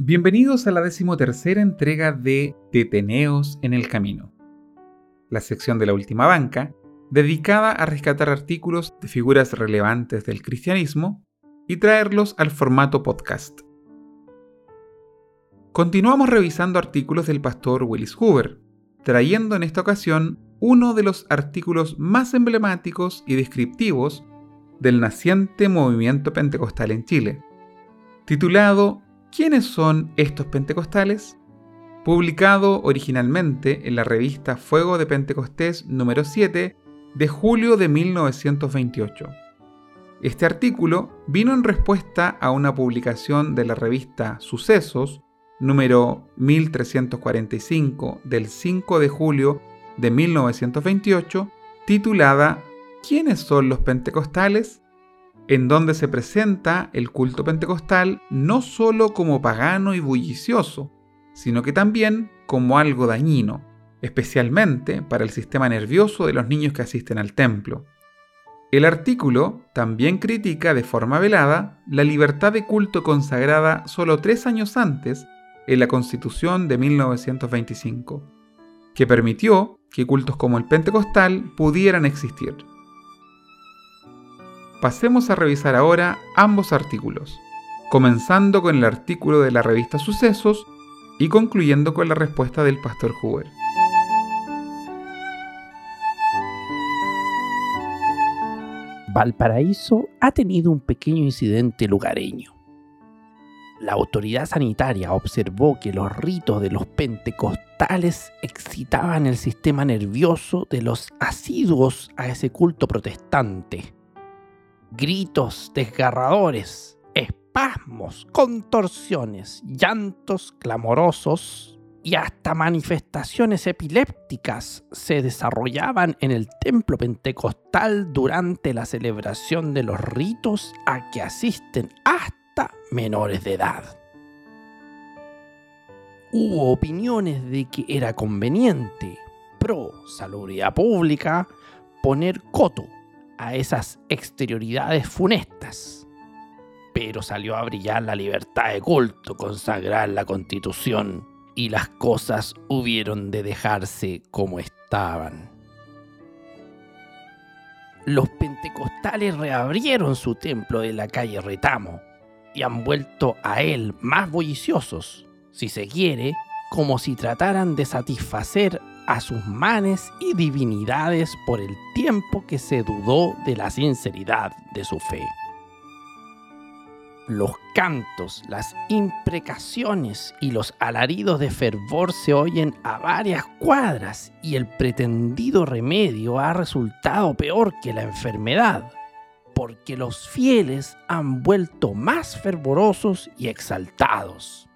Bienvenidos a la decimotercera entrega de Deteneos en el Camino, la sección de la última banca dedicada a rescatar artículos de figuras relevantes del cristianismo y traerlos al formato podcast. Continuamos revisando artículos del pastor Willis Hoover, trayendo en esta ocasión uno de los artículos más emblemáticos y descriptivos del naciente movimiento pentecostal en Chile, titulado ¿Quiénes son estos pentecostales? Publicado originalmente en la revista Fuego de Pentecostés número 7 de julio de 1928. Este artículo vino en respuesta a una publicación de la revista Sucesos número 1345 del 5 de julio de 1928 titulada ¿Quiénes son los pentecostales? En donde se presenta el culto pentecostal no solo como pagano y bullicioso, sino que también como algo dañino, especialmente para el sistema nervioso de los niños que asisten al templo. El artículo también critica de forma velada la libertad de culto consagrada solo tres años antes en la Constitución de 1925, que permitió que cultos como el pentecostal pudieran existir. Pasemos a revisar ahora ambos artículos, comenzando con el artículo de la revista Sucesos y concluyendo con la respuesta del pastor Hoover. Valparaíso ha tenido un pequeño incidente lugareño. La autoridad sanitaria observó que los ritos de los pentecostales excitaban el sistema nervioso de los asiduos a ese culto protestante gritos desgarradores, espasmos, contorsiones, llantos clamorosos y hasta manifestaciones epilépticas se desarrollaban en el templo pentecostal durante la celebración de los ritos a que asisten hasta menores de edad. Hubo opiniones de que era conveniente, pro salubridad pública, poner coto a esas exterioridades funestas. Pero salió a brillar la libertad de culto, consagrar la constitución, y las cosas hubieron de dejarse como estaban. Los pentecostales reabrieron su templo de la calle Retamo y han vuelto a él más bulliciosos, si se quiere, como si trataran de satisfacer a sus manes y divinidades por el tiempo que se dudó de la sinceridad de su fe. Los cantos, las imprecaciones y los alaridos de fervor se oyen a varias cuadras y el pretendido remedio ha resultado peor que la enfermedad, porque los fieles han vuelto más fervorosos y exaltados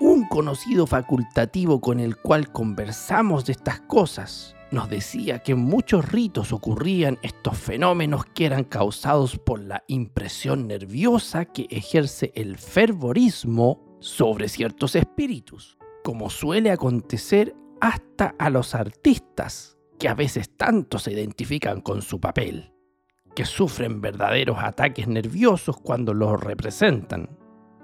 un conocido facultativo con el cual conversamos de estas cosas nos decía que en muchos ritos ocurrían estos fenómenos que eran causados por la impresión nerviosa que ejerce el fervorismo sobre ciertos espíritus, como suele acontecer hasta a los artistas, que a veces tanto se identifican con su papel, que sufren verdaderos ataques nerviosos cuando los representan,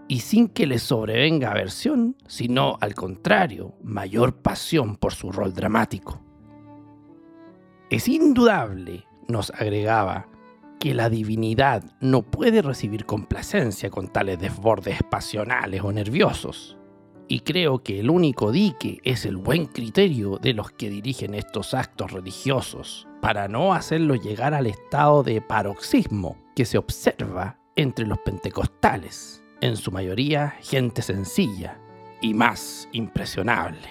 y sin que les sobrevenga aversión, sino al contrario, mayor pasión por su rol dramático. Es indudable, nos agregaba, que la divinidad no puede recibir complacencia con tales desbordes pasionales o nerviosos, y creo que el único dique es el buen criterio de los que dirigen estos actos religiosos, para no hacerlo llegar al estado de paroxismo que se observa entre los pentecostales en su mayoría gente sencilla y más impresionable.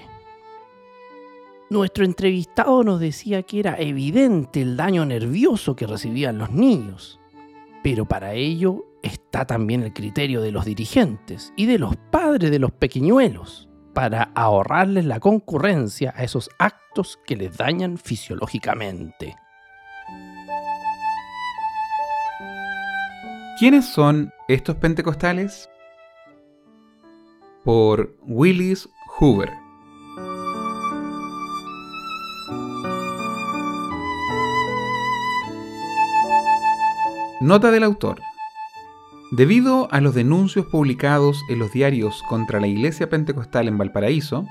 Nuestro entrevistado nos decía que era evidente el daño nervioso que recibían los niños, pero para ello está también el criterio de los dirigentes y de los padres de los pequeñuelos para ahorrarles la concurrencia a esos actos que les dañan fisiológicamente. ¿Quiénes son estos pentecostales? Por Willis Hoover. Nota del autor. Debido a los denuncios publicados en los diarios contra la iglesia pentecostal en Valparaíso,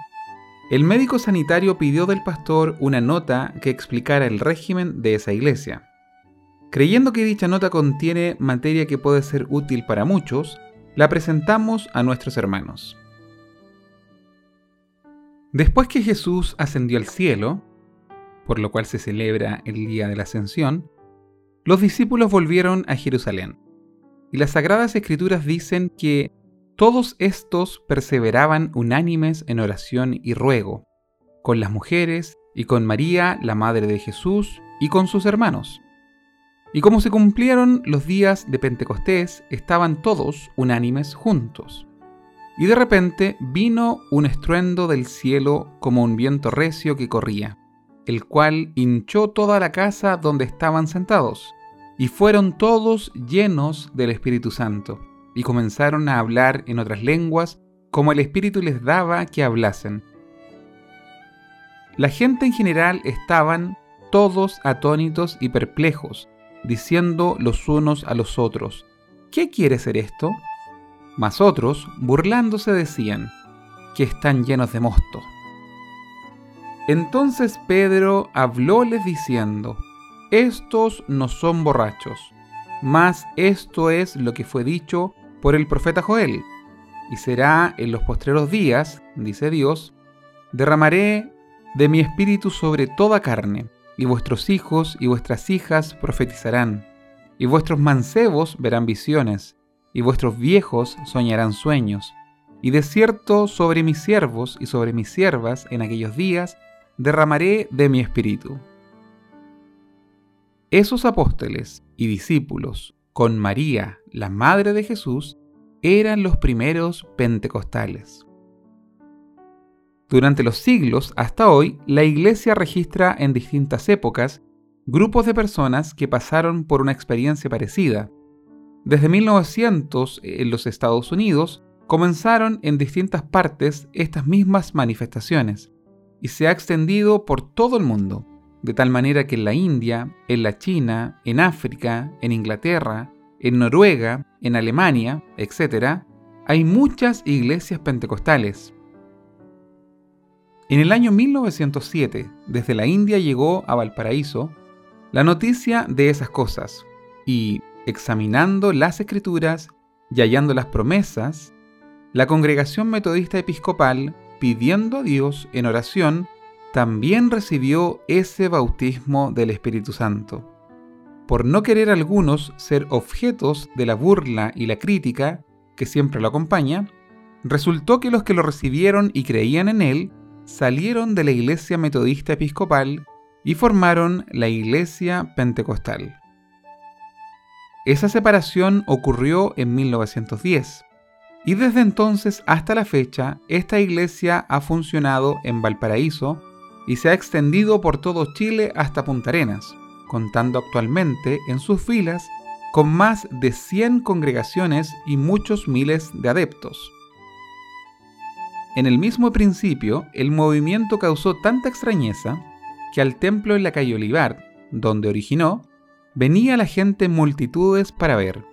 el médico sanitario pidió del pastor una nota que explicara el régimen de esa iglesia. Creyendo que dicha nota contiene materia que puede ser útil para muchos, la presentamos a nuestros hermanos. Después que Jesús ascendió al cielo, por lo cual se celebra el día de la ascensión, los discípulos volvieron a Jerusalén. Y las sagradas escrituras dicen que todos estos perseveraban unánimes en oración y ruego, con las mujeres y con María, la madre de Jesús, y con sus hermanos. Y como se cumplieron los días de Pentecostés, estaban todos unánimes juntos. Y de repente vino un estruendo del cielo como un viento recio que corría, el cual hinchó toda la casa donde estaban sentados y fueron todos llenos del Espíritu Santo, y comenzaron a hablar en otras lenguas como el Espíritu les daba que hablasen. La gente en general estaban todos atónitos y perplejos, diciendo los unos a los otros, ¿qué quiere ser esto? Mas otros, burlándose, decían, que están llenos de mosto. Entonces Pedro hablóles diciendo, estos no son borrachos, mas esto es lo que fue dicho por el profeta Joel. Y será en los postreros días, dice Dios, derramaré de mi espíritu sobre toda carne, y vuestros hijos y vuestras hijas profetizarán, y vuestros mancebos verán visiones, y vuestros viejos soñarán sueños. Y de cierto sobre mis siervos y sobre mis siervas en aquellos días derramaré de mi espíritu esos apóstoles y discípulos, con María, la Madre de Jesús, eran los primeros pentecostales. Durante los siglos hasta hoy, la Iglesia registra en distintas épocas grupos de personas que pasaron por una experiencia parecida. Desde 1900 en los Estados Unidos comenzaron en distintas partes estas mismas manifestaciones y se ha extendido por todo el mundo de tal manera que en la India, en la China, en África, en Inglaterra, en Noruega, en Alemania, etc., hay muchas iglesias pentecostales. En el año 1907, desde la India llegó a Valparaíso la noticia de esas cosas, y examinando las escrituras y hallando las promesas, la congregación metodista episcopal, pidiendo a Dios en oración, también recibió ese bautismo del Espíritu Santo. Por no querer algunos ser objetos de la burla y la crítica que siempre lo acompaña, resultó que los que lo recibieron y creían en él salieron de la Iglesia Metodista Episcopal y formaron la Iglesia Pentecostal. Esa separación ocurrió en 1910 y desde entonces hasta la fecha esta iglesia ha funcionado en Valparaíso y se ha extendido por todo Chile hasta Punta Arenas, contando actualmente en sus filas con más de 100 congregaciones y muchos miles de adeptos. En el mismo principio, el movimiento causó tanta extrañeza que al templo en la calle Olivar, donde originó, venía la gente en multitudes para ver,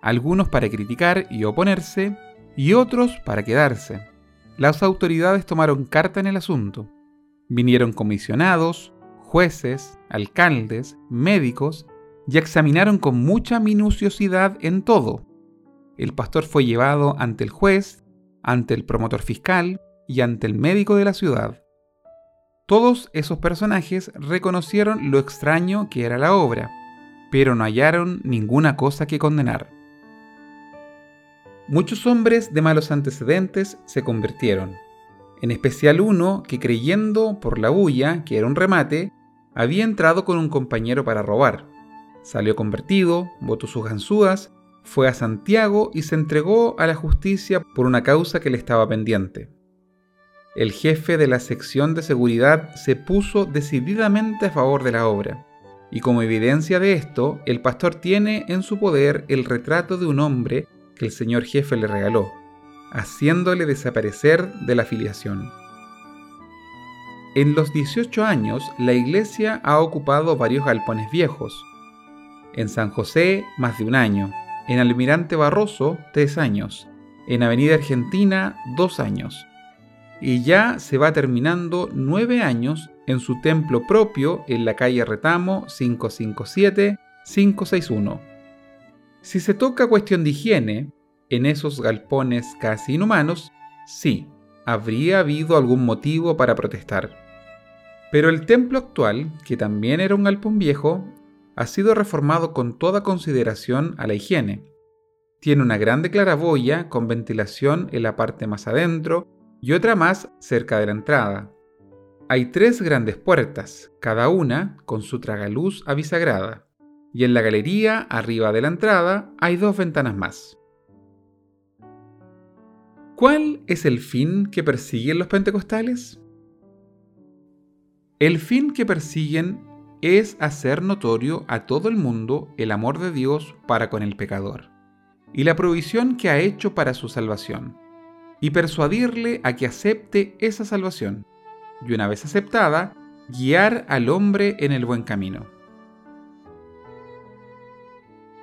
algunos para criticar y oponerse, y otros para quedarse. Las autoridades tomaron carta en el asunto Vinieron comisionados, jueces, alcaldes, médicos, y examinaron con mucha minuciosidad en todo. El pastor fue llevado ante el juez, ante el promotor fiscal y ante el médico de la ciudad. Todos esos personajes reconocieron lo extraño que era la obra, pero no hallaron ninguna cosa que condenar. Muchos hombres de malos antecedentes se convirtieron, en especial uno que creyendo por la bulla que era un remate, había entrado con un compañero para robar. Salió convertido, votó sus ganzúas, fue a Santiago y se entregó a la justicia por una causa que le estaba pendiente. El jefe de la sección de seguridad se puso decididamente a favor de la obra, y como evidencia de esto, el pastor tiene en su poder el retrato de un hombre que el señor jefe le regaló haciéndole desaparecer de la afiliación. En los 18 años, la iglesia ha ocupado varios galpones viejos. En San José, más de un año. En Almirante Barroso, 3 años. En Avenida Argentina, 2 años. Y ya se va terminando 9 años en su templo propio en la calle Retamo 557-561. Si se toca cuestión de higiene, en esos galpones casi inhumanos, sí, habría habido algún motivo para protestar. Pero el templo actual, que también era un galpón viejo, ha sido reformado con toda consideración a la higiene. Tiene una grande claraboya con ventilación en la parte más adentro y otra más cerca de la entrada. Hay tres grandes puertas, cada una con su tragaluz avisagrada, y en la galería, arriba de la entrada, hay dos ventanas más. ¿Cuál es el fin que persiguen los pentecostales? El fin que persiguen es hacer notorio a todo el mundo el amor de Dios para con el pecador y la provisión que ha hecho para su salvación, y persuadirle a que acepte esa salvación, y una vez aceptada, guiar al hombre en el buen camino.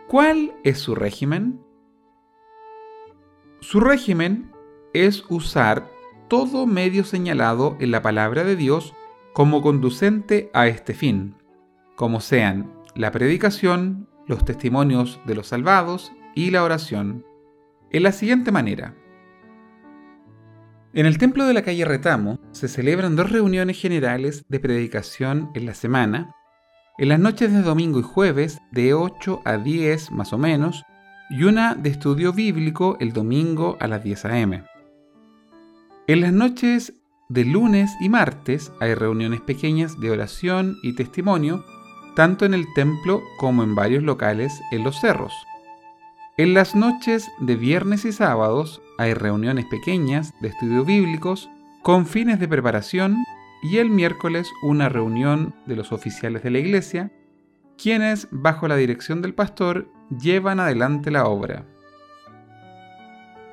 ¿Cuál es su régimen? Su régimen es usar todo medio señalado en la palabra de Dios como conducente a este fin, como sean la predicación, los testimonios de los salvados y la oración, en la siguiente manera. En el templo de la calle Retamo se celebran dos reuniones generales de predicación en la semana, en las noches de domingo y jueves de 8 a 10 más o menos, y una de estudio bíblico el domingo a las 10 a.m. En las noches de lunes y martes hay reuniones pequeñas de oración y testimonio, tanto en el templo como en varios locales en los cerros. En las noches de viernes y sábados hay reuniones pequeñas de estudios bíblicos con fines de preparación y el miércoles una reunión de los oficiales de la iglesia, quienes, bajo la dirección del pastor, llevan adelante la obra.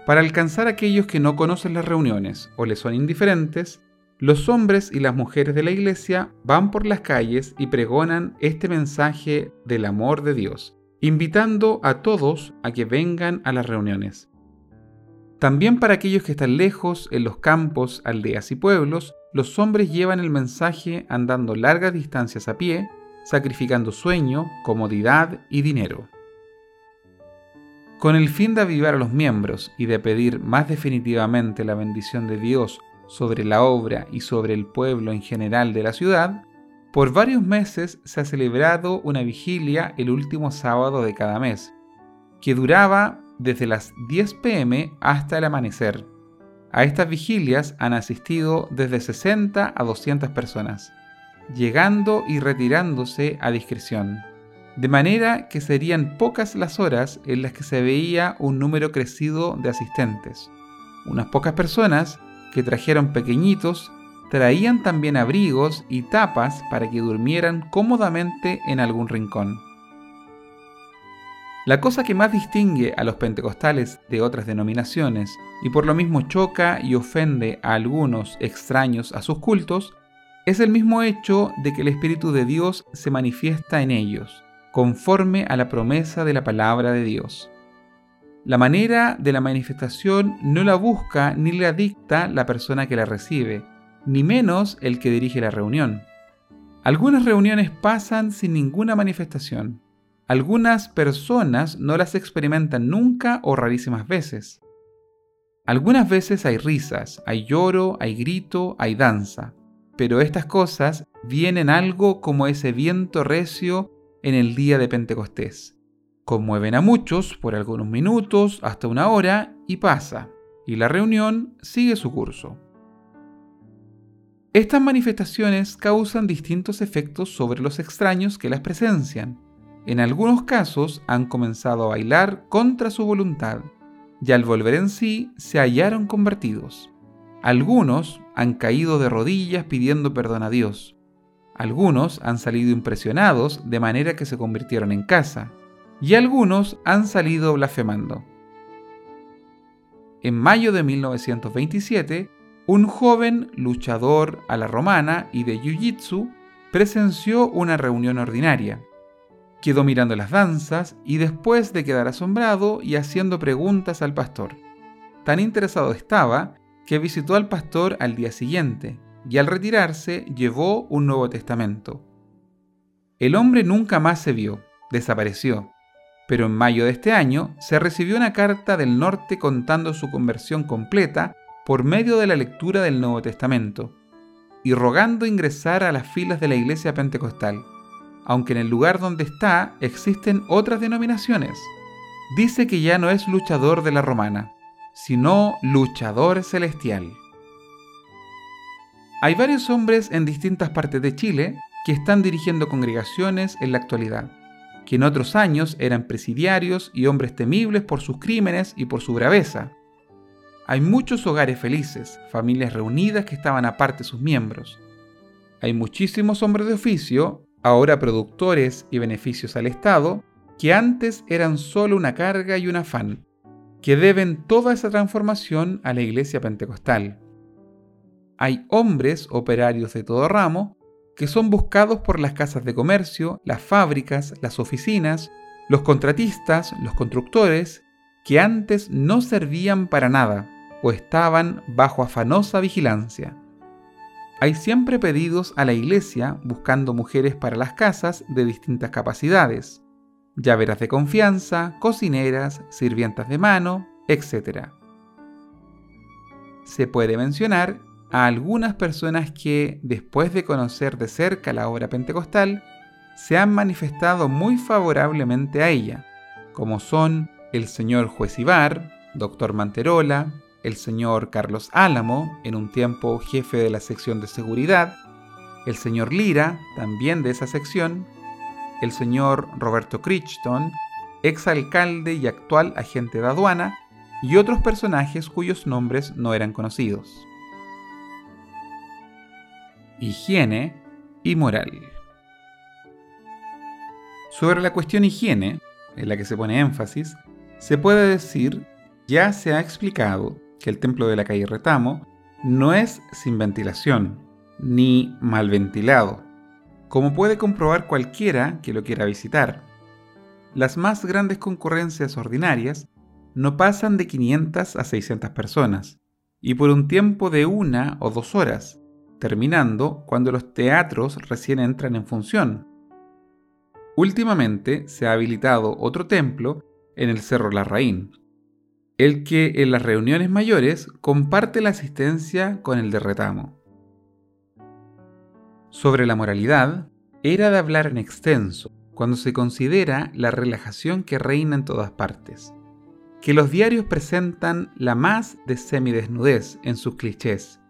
Para alcanzar a aquellos que no conocen las reuniones o les son indiferentes, los hombres y las mujeres de la iglesia van por las calles y pregonan este mensaje del amor de Dios, invitando a todos a que vengan a las reuniones. También para aquellos que están lejos, en los campos, aldeas y pueblos, los hombres llevan el mensaje andando largas distancias a pie, sacrificando sueño, comodidad y dinero. Con el fin de avivar a los miembros y de pedir más definitivamente la bendición de Dios sobre la obra y sobre el pueblo en general de la ciudad, por varios meses se ha celebrado una vigilia el último sábado de cada mes, que duraba desde las 10 pm hasta el amanecer. A estas vigilias han asistido desde 60 a 200 personas, llegando y retirándose a discreción de manera que serían pocas las horas en las que se veía un número crecido de asistentes. Unas pocas personas que trajeron pequeñitos traían también abrigos y tapas para que durmieran cómodamente en algún rincón. La cosa que más distingue a los pentecostales de otras denominaciones y por lo mismo choca y ofende a algunos extraños a sus cultos es el mismo hecho de que el Espíritu de Dios se manifiesta en ellos conforme a la promesa de la palabra de Dios. La manera de la manifestación no la busca ni la dicta la persona que la recibe, ni menos el que dirige la reunión. Algunas reuniones pasan sin ninguna manifestación. Algunas personas no las experimentan nunca o rarísimas veces. Algunas veces hay risas, hay lloro, hay grito, hay danza, pero estas cosas vienen algo como ese viento recio en el día de Pentecostés. Conmueven a muchos por algunos minutos hasta una hora y pasa, y la reunión sigue su curso. Estas manifestaciones causan distintos efectos sobre los extraños que las presencian. En algunos casos han comenzado a bailar contra su voluntad y al volver en sí se hallaron convertidos. Algunos han caído de rodillas pidiendo perdón a Dios. Algunos han salido impresionados de manera que se convirtieron en casa, y algunos han salido blasfemando. En mayo de 1927, un joven luchador a la romana y de jiu-jitsu presenció una reunión ordinaria. Quedó mirando las danzas y después de quedar asombrado y haciendo preguntas al pastor. Tan interesado estaba que visitó al pastor al día siguiente y al retirarse llevó un Nuevo Testamento. El hombre nunca más se vio, desapareció, pero en mayo de este año se recibió una carta del norte contando su conversión completa por medio de la lectura del Nuevo Testamento y rogando ingresar a las filas de la iglesia pentecostal, aunque en el lugar donde está existen otras denominaciones. Dice que ya no es luchador de la romana, sino luchador celestial. Hay varios hombres en distintas partes de Chile que están dirigiendo congregaciones en la actualidad, que en otros años eran presidiarios y hombres temibles por sus crímenes y por su braveza. Hay muchos hogares felices, familias reunidas que estaban aparte sus miembros. Hay muchísimos hombres de oficio, ahora productores y beneficios al Estado, que antes eran solo una carga y un afán, que deben toda esa transformación a la iglesia pentecostal. Hay hombres operarios de todo ramo que son buscados por las casas de comercio, las fábricas, las oficinas, los contratistas, los constructores, que antes no servían para nada o estaban bajo afanosa vigilancia. Hay siempre pedidos a la iglesia buscando mujeres para las casas de distintas capacidades, llaveras de confianza, cocineras, sirvientas de mano, etc. Se puede mencionar a algunas personas que, después de conocer de cerca la obra pentecostal, se han manifestado muy favorablemente a ella, como son el señor Juez Ibar, doctor Manterola, el señor Carlos Álamo, en un tiempo jefe de la sección de seguridad, el señor Lira, también de esa sección, el señor Roberto Crichton, exalcalde y actual agente de aduana, y otros personajes cuyos nombres no eran conocidos. Higiene y moral. Sobre la cuestión higiene, en la que se pone énfasis, se puede decir, ya se ha explicado, que el templo de la calle Retamo no es sin ventilación, ni mal ventilado, como puede comprobar cualquiera que lo quiera visitar. Las más grandes concurrencias ordinarias no pasan de 500 a 600 personas, y por un tiempo de una o dos horas, terminando cuando los teatros recién entran en función. Últimamente se ha habilitado otro templo en el Cerro Larraín, el que en las reuniones mayores comparte la asistencia con el de retamo. Sobre la moralidad, era de hablar en extenso cuando se considera la relajación que reina en todas partes, que los diarios presentan la más de semidesnudez en sus clichés,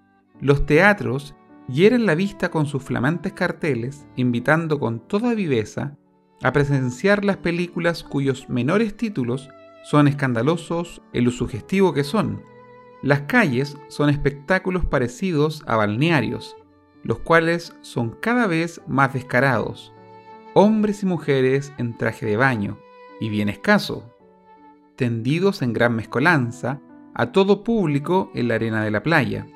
los teatros hieren la vista con sus flamantes carteles, invitando con toda viveza a presenciar las películas cuyos menores títulos son escandalosos en lo sugestivo que son. Las calles son espectáculos parecidos a balnearios, los cuales son cada vez más descarados, hombres y mujeres en traje de baño, y bien escaso, tendidos en gran mezcolanza, a todo público en la arena de la playa.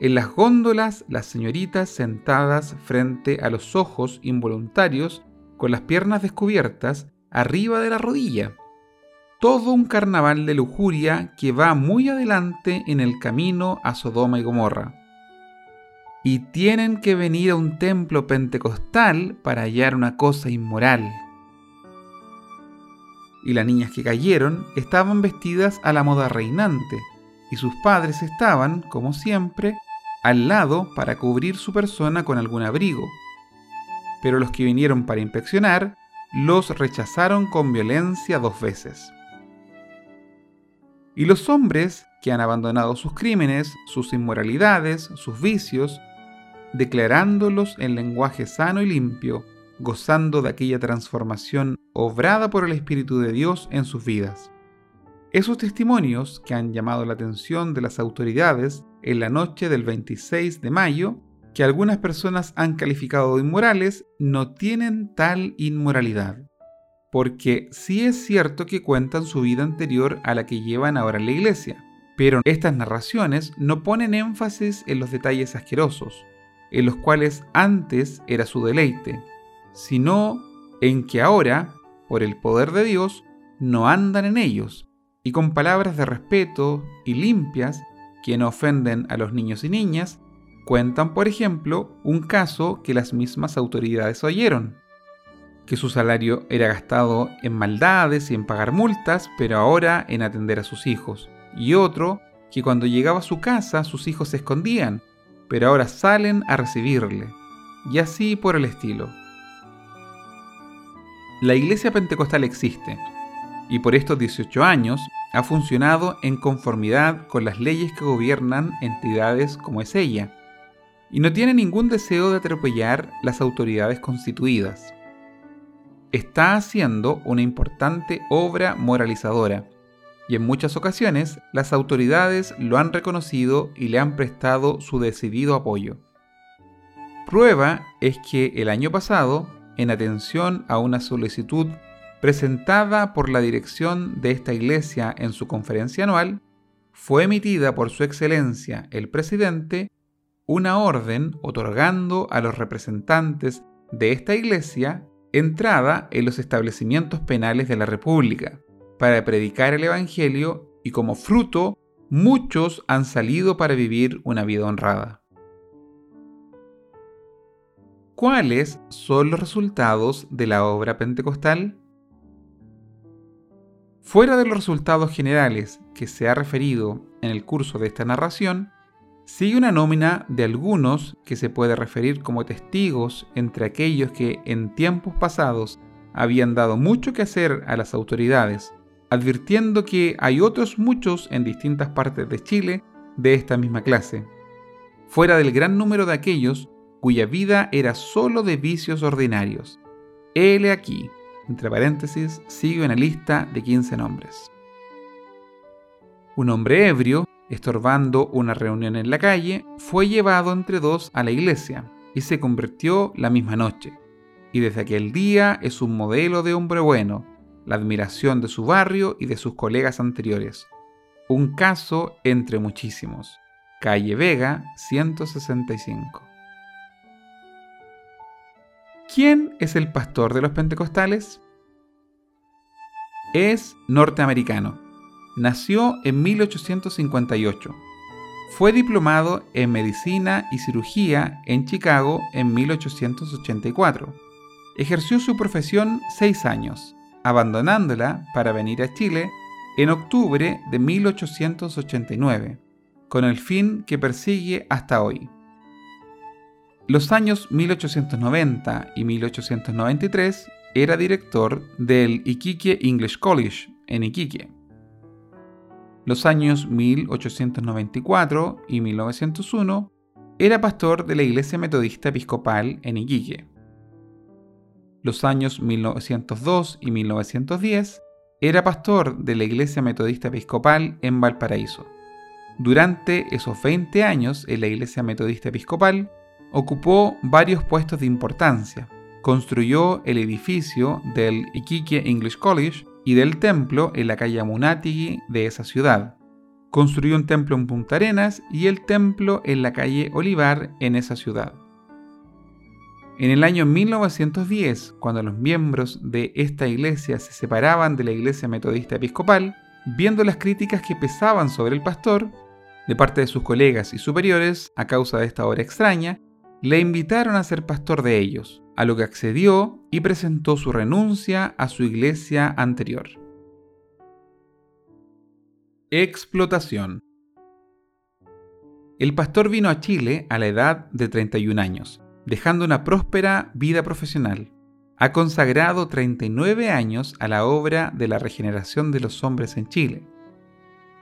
En las góndolas las señoritas sentadas frente a los ojos involuntarios con las piernas descubiertas arriba de la rodilla. Todo un carnaval de lujuria que va muy adelante en el camino a Sodoma y Gomorra y tienen que venir a un templo pentecostal para hallar una cosa inmoral. Y las niñas que cayeron estaban vestidas a la moda reinante, y sus padres estaban, como siempre, al lado para cubrir su persona con algún abrigo. Pero los que vinieron para inspeccionar los rechazaron con violencia dos veces. Y los hombres que han abandonado sus crímenes, sus inmoralidades, sus vicios, declarándolos en lenguaje sano y limpio, gozando de aquella transformación obrada por el Espíritu de Dios en sus vidas. Esos testimonios que han llamado la atención de las autoridades en la noche del 26 de mayo, que algunas personas han calificado de inmorales, no tienen tal inmoralidad. Porque sí es cierto que cuentan su vida anterior a la que llevan ahora en la iglesia, pero estas narraciones no ponen énfasis en los detalles asquerosos, en los cuales antes era su deleite, sino en que ahora, por el poder de Dios, no andan en ellos, y con palabras de respeto y limpias que no ofenden a los niños y niñas, cuentan, por ejemplo, un caso que las mismas autoridades oyeron, que su salario era gastado en maldades y en pagar multas, pero ahora en atender a sus hijos, y otro que cuando llegaba a su casa sus hijos se escondían, pero ahora salen a recibirle, y así por el estilo. La iglesia pentecostal existe, y por estos 18 años ha funcionado en conformidad con las leyes que gobiernan entidades como es ella, y no tiene ningún deseo de atropellar las autoridades constituidas. Está haciendo una importante obra moralizadora, y en muchas ocasiones las autoridades lo han reconocido y le han prestado su decidido apoyo. Prueba es que el año pasado, en atención a una solicitud presentada por la dirección de esta iglesia en su conferencia anual, fue emitida por su excelencia el presidente una orden otorgando a los representantes de esta iglesia entrada en los establecimientos penales de la República para predicar el Evangelio y como fruto muchos han salido para vivir una vida honrada. ¿Cuáles son los resultados de la obra pentecostal? Fuera de los resultados generales que se ha referido en el curso de esta narración, sigue una nómina de algunos que se puede referir como testigos entre aquellos que en tiempos pasados habían dado mucho que hacer a las autoridades, advirtiendo que hay otros muchos en distintas partes de Chile de esta misma clase, fuera del gran número de aquellos cuya vida era sólo de vicios ordinarios. Hele aquí, entre paréntesis, sigue una lista de 15 nombres. Un hombre ebrio, estorbando una reunión en la calle, fue llevado entre dos a la iglesia y se convirtió la misma noche. Y desde aquel día es un modelo de hombre bueno, la admiración de su barrio y de sus colegas anteriores. Un caso entre muchísimos. Calle Vega, 165. ¿Quién es el pastor de los pentecostales? Es norteamericano. Nació en 1858. Fue diplomado en medicina y cirugía en Chicago en 1884. Ejerció su profesión seis años, abandonándola para venir a Chile en octubre de 1889, con el fin que persigue hasta hoy los años 1890 y 1893 era director del Iquique English College en Iquique. Los años 1894 y 1901 era pastor de la Iglesia Metodista Episcopal en Iquique. Los años 1902 y 1910 era pastor de la Iglesia Metodista Episcopal en Valparaíso. Durante esos 20 años en la Iglesia Metodista Episcopal, ocupó varios puestos de importancia. Construyó el edificio del Iquique English College y del templo en la calle Amunatigui de esa ciudad. Construyó un templo en Punta Arenas y el templo en la calle Olivar en esa ciudad. En el año 1910, cuando los miembros de esta iglesia se separaban de la iglesia metodista episcopal, viendo las críticas que pesaban sobre el pastor, de parte de sus colegas y superiores, a causa de esta obra extraña, le invitaron a ser pastor de ellos, a lo que accedió y presentó su renuncia a su iglesia anterior. Explotación. El pastor vino a Chile a la edad de 31 años, dejando una próspera vida profesional. Ha consagrado 39 años a la obra de la regeneración de los hombres en Chile.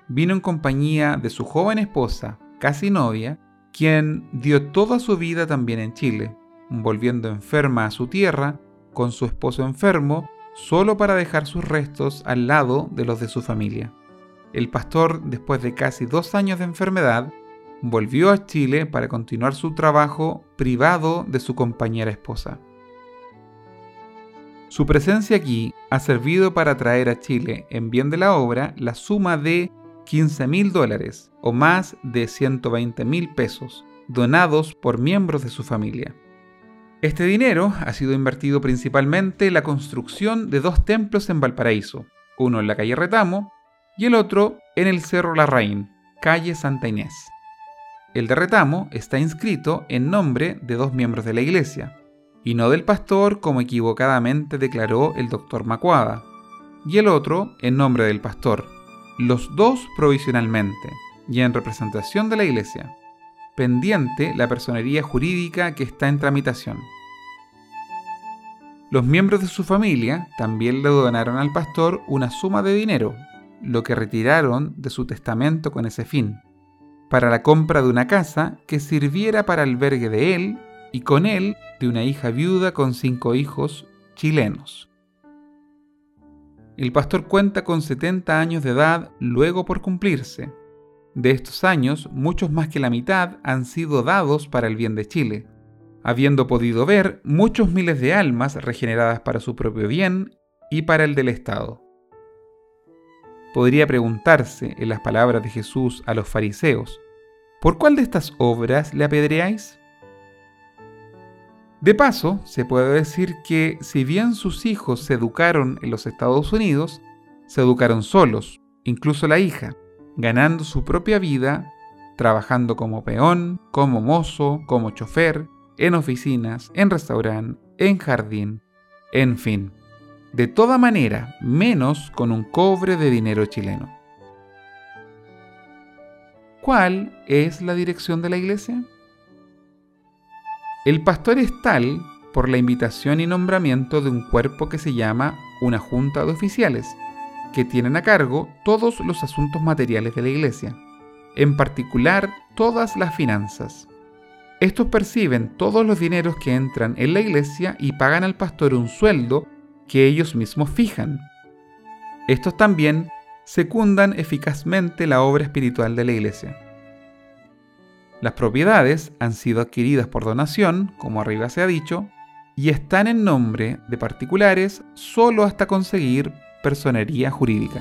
Vino en compañía de su joven esposa, casi novia, quien dio toda su vida también en Chile, volviendo enferma a su tierra con su esposo enfermo, solo para dejar sus restos al lado de los de su familia. El pastor, después de casi dos años de enfermedad, volvió a Chile para continuar su trabajo privado de su compañera esposa. Su presencia aquí ha servido para traer a Chile, en bien de la obra, la suma de 15 mil dólares o más de 120 mil pesos donados por miembros de su familia. Este dinero ha sido invertido principalmente en la construcción de dos templos en Valparaíso, uno en la calle Retamo y el otro en el Cerro Larraín, calle Santa Inés. El de Retamo está inscrito en nombre de dos miembros de la iglesia, y no del pastor como equivocadamente declaró el doctor Macuada, y el otro en nombre del pastor, los dos provisionalmente y en representación de la iglesia pendiente la personería jurídica que está en tramitación. Los miembros de su familia también le donaron al pastor una suma de dinero, lo que retiraron de su testamento con ese fin, para la compra de una casa que sirviera para albergue de él y con él de una hija viuda con cinco hijos chilenos. El pastor cuenta con 70 años de edad luego por cumplirse, de estos años, muchos más que la mitad han sido dados para el bien de Chile, habiendo podido ver muchos miles de almas regeneradas para su propio bien y para el del Estado. Podría preguntarse, en las palabras de Jesús a los fariseos, ¿por cuál de estas obras le apedreáis? De paso, se puede decir que si bien sus hijos se educaron en los Estados Unidos, se educaron solos, incluso la hija, ganando su propia vida, trabajando como peón, como mozo, como chofer, en oficinas, en restaurante, en jardín, en fin. De toda manera, menos con un cobre de dinero chileno. ¿Cuál es la dirección de la iglesia? El pastor es tal por la invitación y nombramiento de un cuerpo que se llama una junta de oficiales, que tienen a cargo todos los asuntos materiales de la iglesia, en particular todas las finanzas. Estos perciben todos los dineros que entran en la iglesia y pagan al pastor un sueldo que ellos mismos fijan. Estos también secundan eficazmente la obra espiritual de la iglesia. Las propiedades han sido adquiridas por donación, como arriba se ha dicho, y están en nombre de particulares solo hasta conseguir personería jurídica.